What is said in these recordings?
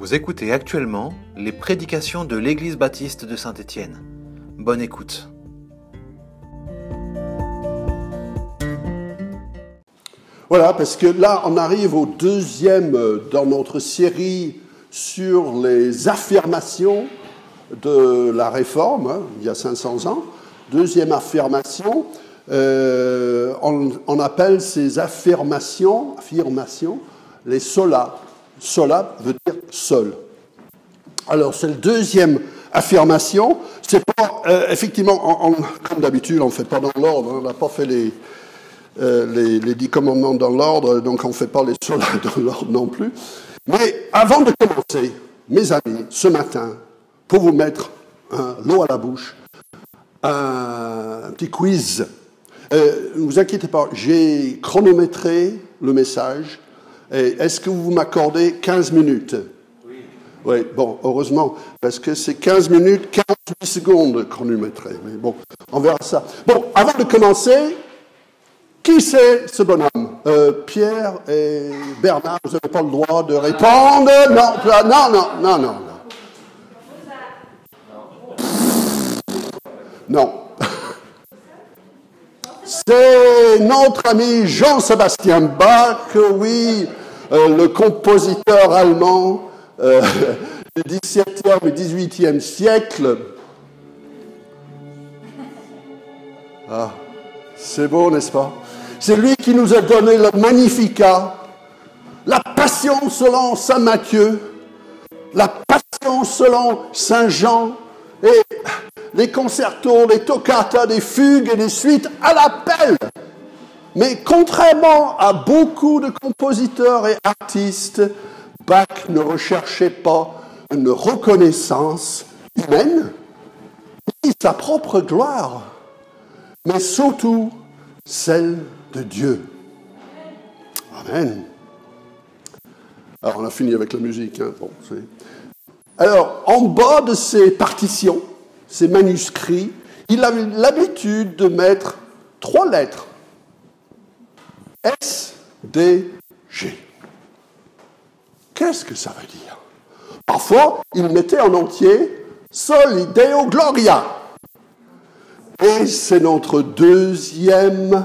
Vous écoutez actuellement les prédications de l'Église baptiste de Saint-Étienne. Bonne écoute. Voilà, parce que là, on arrive au deuxième euh, dans notre série sur les affirmations de la réforme, hein, il y a 500 ans. Deuxième affirmation, euh, on, appelle ces affirmations, affirmations les sola. Sola veut dire seul. Alors, c'est la deuxième affirmation. C'est pas, euh, effectivement, comme d'habitude, on ne fait pas dans l'ordre. On n'a pas fait les, euh, les, dix commandements dans l'ordre, donc on ne fait pas les solas dans l'ordre non plus. Mais avant de commencer, mes amis, ce matin, pour vous mettre l'eau à la bouche, un, un petit quiz. Euh, ne vous inquiétez pas, j'ai chronométré le message. Est-ce que vous m'accordez 15 minutes? Oui. Oui, bon, heureusement, parce que c'est 15 minutes, 48 secondes chronométré. Mais bon, on verra ça. Bon, avant de commencer, qui c'est ce bonhomme? Euh, Pierre et Bernard, vous n'avez pas le droit de répondre? Non, non, non, non. Non. Non. C'est notre ami Jean-Sébastien Bach, oui, euh, le compositeur allemand euh, du XVIIe et XVIIIe siècle. Ah, c'est beau, n'est-ce pas? C'est lui qui nous a donné le Magnificat, la Passion selon Saint Matthieu, la Passion selon Saint Jean, et les concertos, les toccatas, des fugues et des suites à l'appel. Mais contrairement à beaucoup de compositeurs et artistes, Bach ne recherchait pas une reconnaissance humaine, ni sa propre gloire, mais surtout celle de Dieu. Amen. Alors on a fini avec la musique. hein. Bon, alors, en bas de ces partitions, ces manuscrits, il avait l'habitude de mettre trois lettres. S, D, G. Qu'est-ce que ça veut dire? Parfois, il mettait en entier Soli Deo Gloria. Et c'est notre deuxième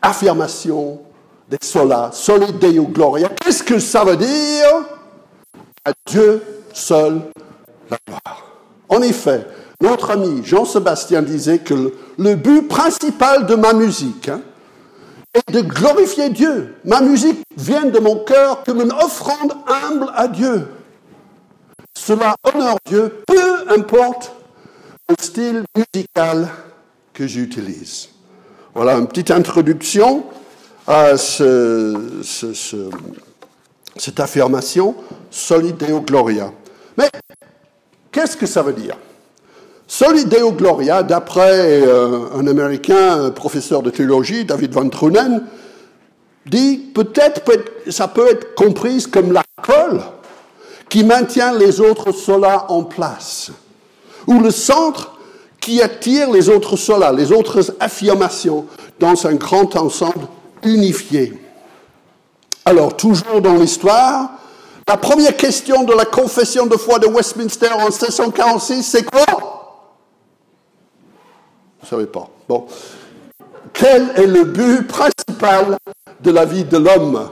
affirmation des solas. Soli Deo Gloria. Qu'est-ce que ça veut dire? À Dieu seul la gloire. En effet, notre ami Jean-Sébastien disait que le, le but principal de ma musique hein, est de glorifier Dieu. Ma musique vient de mon cœur comme une offrande humble à Dieu. Cela honore Dieu, peu importe le style musical que j'utilise. Voilà une petite introduction à ce- ce- ce, cette affirmation, Soli Deo Gloria. Mais qu'est-ce que ça veut dire? Soli Deo Gloria, d'après euh, un Américain, professeur de théologie, David Van Trunen, dit peut-être peut ça peut être compris comme la colle qui maintient les autres solas en place, ou le centre qui attire les autres solas, les autres affirmations dans un grand ensemble unifié. Alors, toujours dans l'histoire, la première question de la confession de foi de Westminster en 1646, c'est quoi? Ne savez pas. Bon. Quel est le but principal de la vie de l'homme?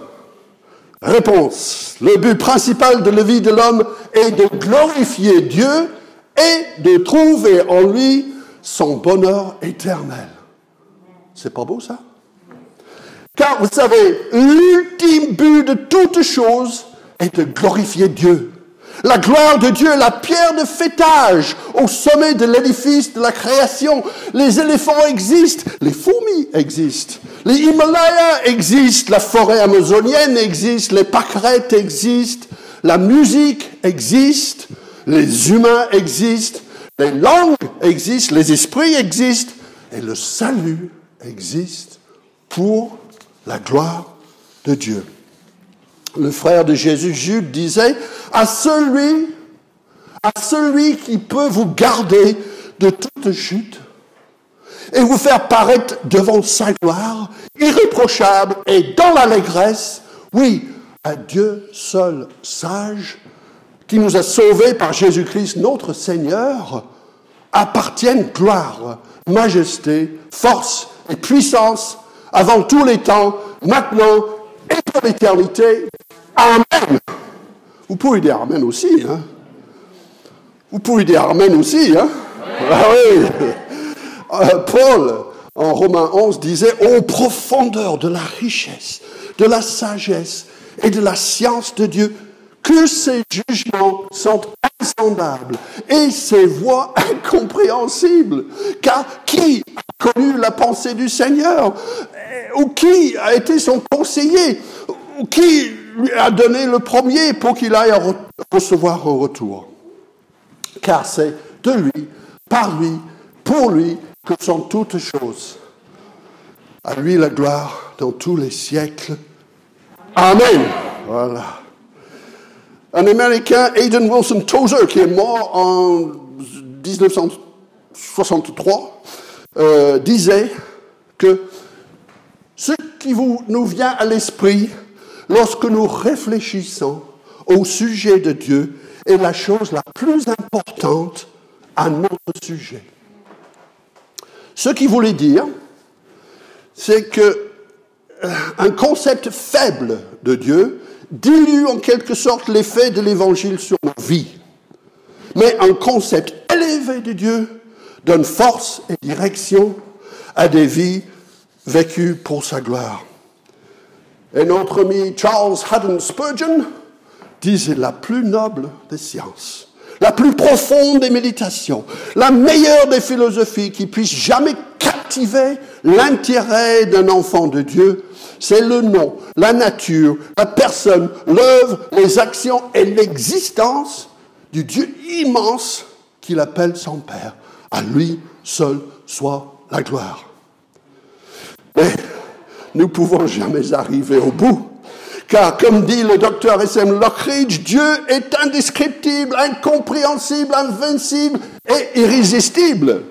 Réponse. Le but principal de la vie de l'homme est de glorifier Dieu et de trouver en lui son bonheur éternel. C'est pas beau ça? Car vous savez, l'ultime but de toute chose est de glorifier Dieu. La gloire de Dieu la pierre de fêtage au sommet de l'édifice de la création. Les éléphants existent, les fourmis existent, les Himalayas existent, la forêt amazonienne existe, les pâquerettes existent, la musique existe, les humains existent, les langues existent, les esprits existent, et le salut existe pour la gloire de Dieu. Le frère de Jésus, Jude, disait, à celui, à celui qui peut vous garder de toute chute et vous faire paraître devant sa gloire, irréprochable et dans l'allégresse, oui, à Dieu seul sage, qui nous a sauvés par Jésus-Christ notre Seigneur, appartiennent gloire, majesté, force et puissance avant tous les temps, maintenant et pour l'éternité. Amen. Vous pouvez dire Amen aussi. Hein? Vous pouvez dire Amen aussi. Hein? Ah oui. Euh, Paul, en Romains 11, disait, ô profondeur de la richesse, de la sagesse et de la science de Dieu, que ses jugements sont insondables et ses voies incompréhensibles. Car qui a connu la pensée du Seigneur Ou qui a été son conseiller Ou qui lui a donné le premier pour qu'il aille recevoir un retour Car c'est de lui, par lui, pour lui que sont toutes choses. À lui la gloire dans tous les siècles. Amen. Voilà. Un Américain, Aidan Wilson Tozer, qui est mort en 1963, euh, disait que ce qui vous, nous vient à l'esprit lorsque nous réfléchissons au sujet de Dieu est la chose la plus importante à notre sujet. Ce qu'il voulait dire, c'est que euh, un concept faible de Dieu dilue en quelque sorte l'effet de l'évangile sur nos vies. Mais un concept élevé de Dieu donne force et direction à des vies vécues pour sa gloire. Et notre ami Charles Haddon Spurgeon disait la plus noble des sciences, la plus profonde des méditations, la meilleure des philosophies qui puisse jamais captiver l'intérêt d'un enfant de Dieu, c'est le nom, la nature, la personne, l'œuvre, les actions et l'existence du Dieu immense qu'il appelle son Père. À lui seul soit la gloire. Nous pouvons jamais arriver au bout. Car comme dit le docteur S.M. Lockridge, Dieu est indescriptible, incompréhensible, invincible et irrésistible.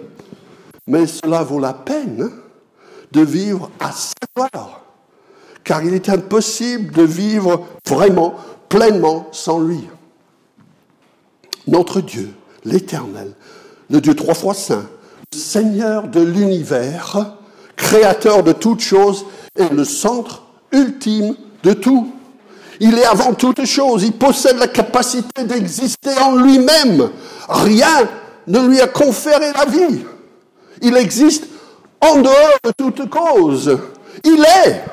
Mais cela vaut la peine de vivre à sa gloire car il est impossible de vivre vraiment, pleinement sans lui. Notre Dieu, l'Éternel, le Dieu trois fois saint, Seigneur de l'univers, créateur de toutes choses, est le centre ultime de tout. Il est avant toute chose, il possède la capacité d'exister en lui-même. Rien ne lui a conféré la vie. Il existe en dehors de toute cause. Il est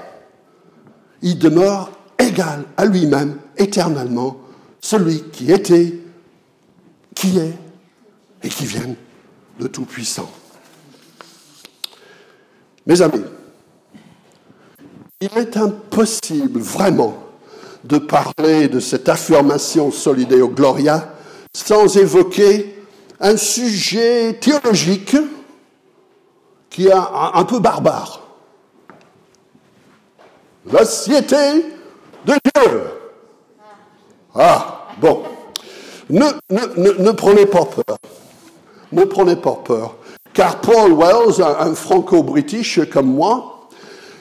il demeure égal à lui-même éternellement, celui qui était, qui est et qui vient de Tout-Puissant. Mes amis, il est impossible vraiment de parler de cette affirmation Solideo Gloria sans évoquer un sujet théologique qui est un peu barbare la cité de Dieu. Ah, bon. Ne, ne, ne, prenez pas peur. Ne prenez pas peur. Car Paul Wells, un, franco-british comme moi,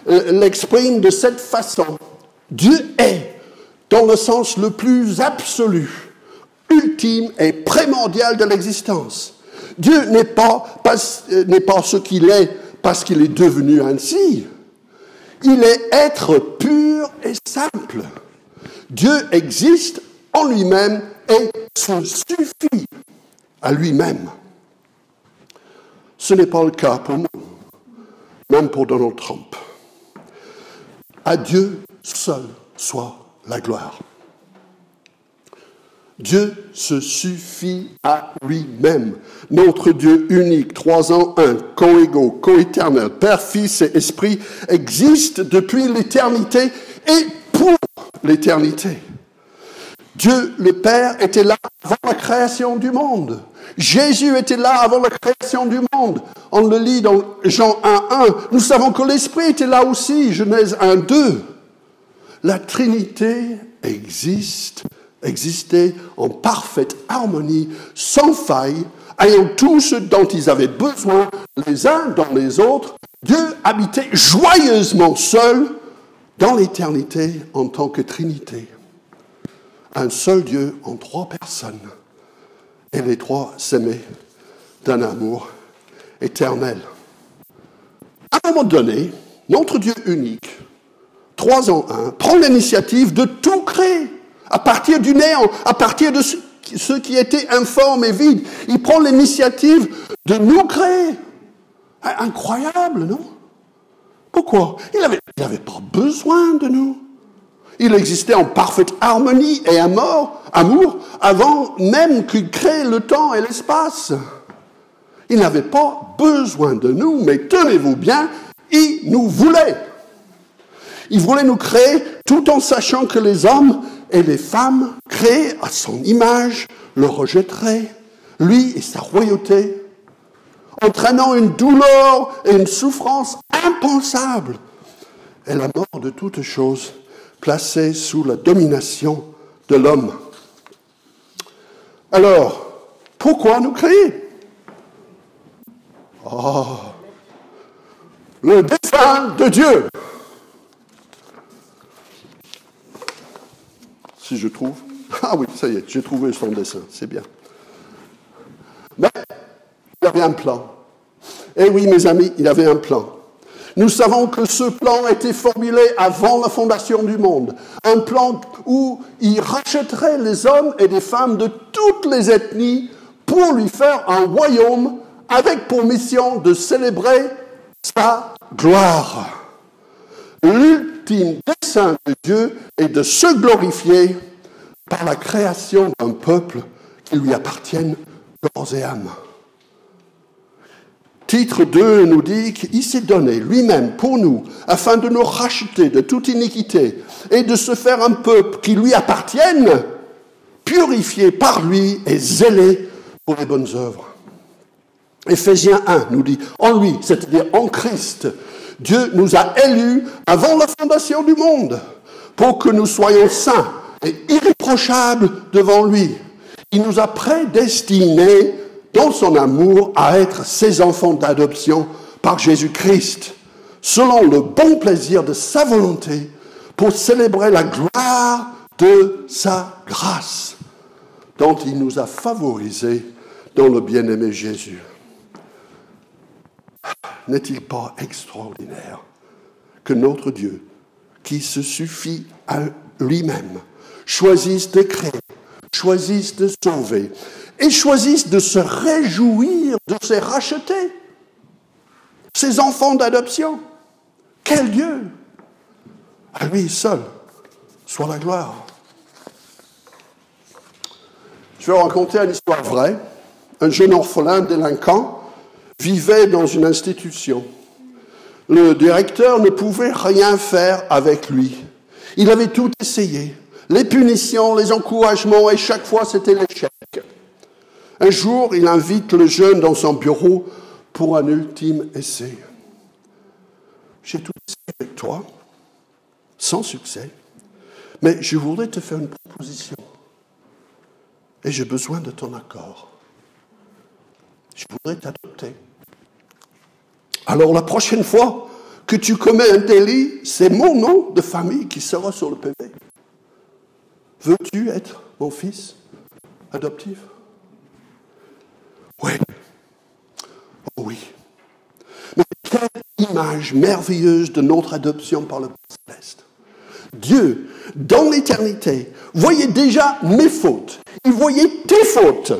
l'exprime de cette façon. Dieu est, dans le sens le plus absolu, ultime et primordial de l'existence. Dieu n'est pas, euh, pas ce qu'il est parce qu'il est devenu ainsi. Il est être pur et simple. Dieu existe en lui-même et se suffit à lui-même. Ce n'est pas le cas pour nous, même pour Donald Trump. À Dieu seul soit la gloire. Dieu se suffit à lui-même. Notre Dieu unique, trois en un, co-égaux, co-éternel, Père, Fils et Esprit, existe depuis l'éternité et pour l'éternité. Dieu le Père était là avant la création du monde. Jésus était là avant la création du monde. On le lit dans Jean 1, 1. Nous savons que l'Esprit était là aussi, Genèse 1, 2. La Trinité existe existaient en parfaite harmonie, sans faille, ayant tout ce dont ils avaient besoin les uns dans les autres. Dieu habitait joyeusement seul dans l'éternité en tant que Trinité. un seul Dieu en trois personnes. Et les trois s'aimaient d'un amour éternel. À un moment donné, notre Dieu unique, trois en un, prend l'initiative de tout créer à partir du néant, à partir de ce qui était informe et vide. Il prend l'initiative de nous créer. Incroyable, non? Pourquoi? Il n'avait avait pas besoin de nous. Il existait en parfaite harmonie et amour, avant même qu'il crée le temps et l'espace. Il n'avait pas besoin de nous, mais tenez-vous bien, il nous voulait. Il voulait nous créer tout en sachant que les hommes et les femmes créés à son image le rejetteraient, lui et sa royauté, entraînant une douleur et une souffrance impensables et la mort de toutes choses placées sous la domination de l'homme. Alors, pourquoi nous créer? Oh, le dessein de Dieu. Si je trouve. Ah oui, ça y est, j'ai trouvé son dessin, c'est bien. Mais il avait un plan. Eh oui, mes amis, il avait un plan. Nous savons que ce plan a été formulé avant la fondation du monde. Un plan où il rachèterait les hommes et les femmes de toutes les ethnies pour lui faire un royaume avec pour mission de célébrer sa gloire. L'ultime dessein de Dieu est de se glorifier par la création d'un peuple qui lui appartienne corps et âme. Titre 2 nous dit qu'il s'est donné lui-même pour nous, afin de nous racheter de toute iniquité et de se faire un peuple qui lui appartienne, purifié par lui et zélé pour les bonnes œuvres. Éphésiens 1 nous dit, en lui, c'est-à-dire en Christ, Dieu nous a élus avant la fondation du monde pour que nous soyons saints et irréprochables devant lui. Il nous a prédestinés dans son amour à être ses enfants d'adoption par Jésus-Christ, selon le bon plaisir de sa volonté, pour célébrer la gloire de sa grâce, dont il nous a favorisés dans le bien-aimé Jésus. N'est-il pas extraordinaire que notre Dieu, qui se suffit à lui-même, choisisse de créer, choisisse de sauver, et choisissent de se réjouir de ces rachetés, ces enfants d'adoption. Quel Dieu À lui seul soit la gloire. Je vais raconter une histoire vraie. Un jeune orphelin délinquant vivait dans une institution. Le directeur ne pouvait rien faire avec lui. Il avait tout essayé. Les punitions, les encouragements, et chaque fois c'était l'échec. Un jour, il invite le jeune dans son bureau pour un ultime essai. J'ai tout essayé avec toi, sans succès, mais je voudrais te faire une proposition. Et j'ai besoin de ton accord. Je voudrais t'adopter. Alors la prochaine fois que tu commets un délit, c'est mon nom de famille qui sera sur le PV. Veux-tu être mon fils adoptif oui. Oh oui. Mais quelle image merveilleuse de notre adoption par le Céleste. Dieu, dans l'éternité, voyait déjà mes fautes. Il voyait tes fautes.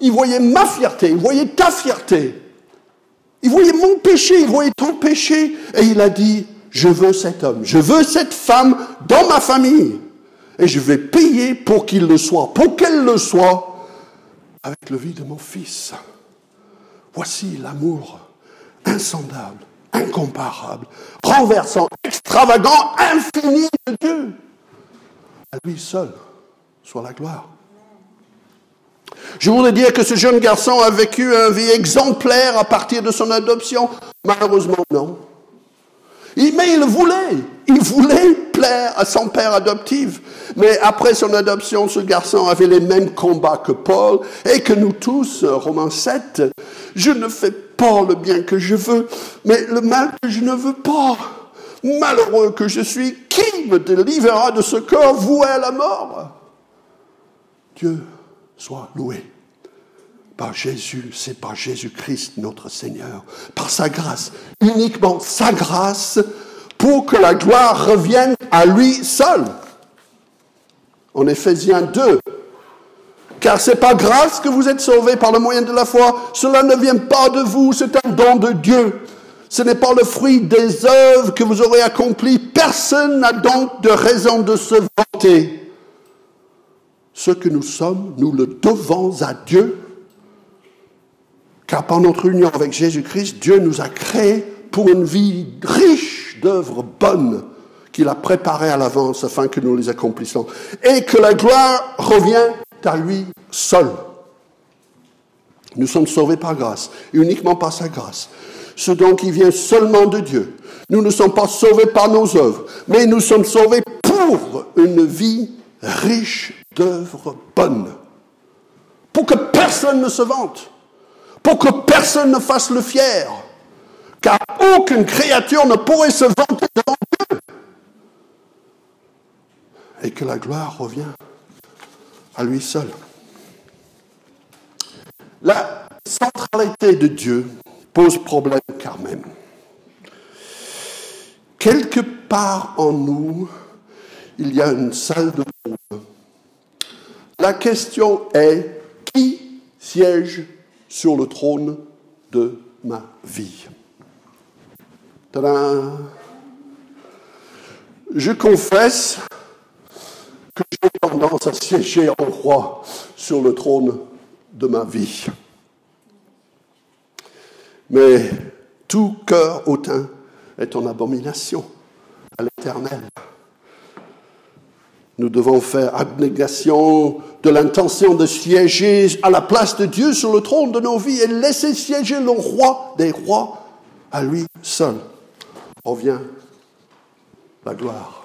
Il voyait ma fierté. Il voyait ta fierté. Il voyait mon péché. Il voyait ton péché. Et il a dit, je veux cet homme. Je veux cette femme dans ma famille. Et je vais payer pour qu'il le soit, pour qu'elle le soit avec le vie de mon Fils. Voici l'amour insondable, incomparable, renversant, extravagant, infini de Dieu. À lui seul soit la gloire. Je voudrais dire que ce jeune garçon a vécu une vie exemplaire à partir de son adoption. Malheureusement, non. Mais il voulait, il voulait à son père adoptif. Mais après son adoption, ce garçon avait les mêmes combats que Paul et que nous tous, Romains 7. Je ne fais pas le bien que je veux, mais le mal que je ne veux pas. Malheureux que je suis, qui me délivrera de ce corps voué à la mort? Dieu soit loué. Par Jésus, c'est par Jésus-Christ notre Seigneur, par sa grâce, uniquement sa grâce, pour que la gloire revienne à lui seul. En Éphésiens 2, car c'est pas grâce que vous êtes sauvés par le moyen de la foi. Cela ne vient pas de vous, c'est un don de Dieu. Ce n'est pas le fruit des œuvres que vous aurez accomplies. Personne n'a donc de raison de se vanter. Ce que nous sommes, nous le devons à Dieu. Car par notre union avec Jésus-Christ, Dieu nous a créés pour une vie riche d'œuvres bonnes qu'il a préparées à l'avance afin que nous les accomplissions. Et que la gloire revient à lui seul. Nous sommes sauvés par grâce, uniquement par sa grâce. Ce don qui vient seulement de Dieu. Nous ne sommes pas sauvés par nos œuvres, mais nous sommes sauvés pour une vie riche d'œuvres bonnes. Pour que personne ne se vante. Pour que personne ne fasse le fier. Car aucune créature ne pourrait se vanter devant Dieu. Et que la gloire revient à lui seul. La centralité de Dieu pose problème quand même. Quelque part en nous, il y a une salle de trône. La question est, qui siège sur le trône de ma vie? Je confesse que j'ai tendance à siéger en roi sur le trône de ma vie. Mais tout cœur hautain est en abomination à l'éternel. Nous devons faire abnégation de l'intention de siéger à la place de Dieu sur le trône de nos vies et laisser siéger le roi des rois à lui seul. Revient la gloire.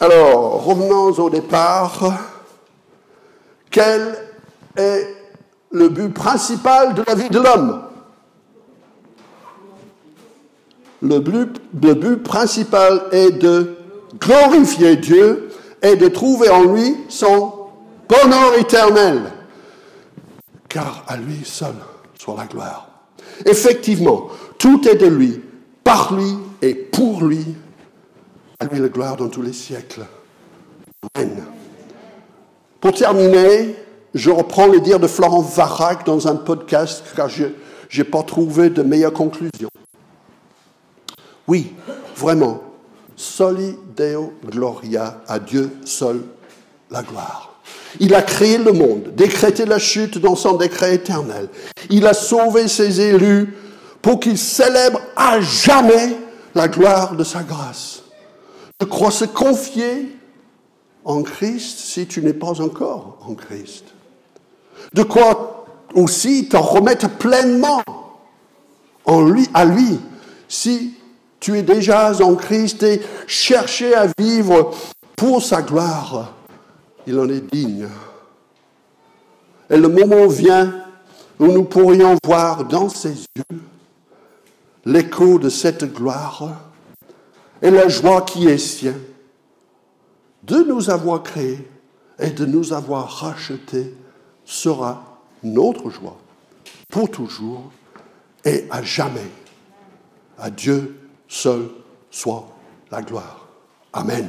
Alors, revenons au départ. Quel est le but principal de la vie de l'homme? Le but, principal est de glorifier Dieu et de trouver en lui son bonheur éternel. Car à lui seul soit la gloire. Effectivement, tout est de lui, par lui et pour lui à lui la gloire dans tous les siècles. Amen. Pour terminer, je reprends les dires de Florent Varac dans un podcast car je n'ai pas trouvé de meilleure conclusion. Oui, vraiment, soli Deo Gloria, à Dieu seul la gloire. Il a créé le monde, décrété la chute dans son décret éternel. Il a sauvé ses élus pour qu'ils célèbrent à jamais la gloire de sa grâce. Je crois se confier en Christ si tu n'es pas encore en Christ. De quoi aussi t'en remettre pleinement en lui, à lui si tu es déjà en Christ et chercher à vivre pour sa gloire. Il en est digne. Et le moment vient où nous pourrions voir dans ses yeux l'écho de cette gloire et la joie qui est sien de nous avoir créés et de nous avoir rachetés sera notre joie pour toujours et à jamais. À Dieu seul soit la gloire. Amen.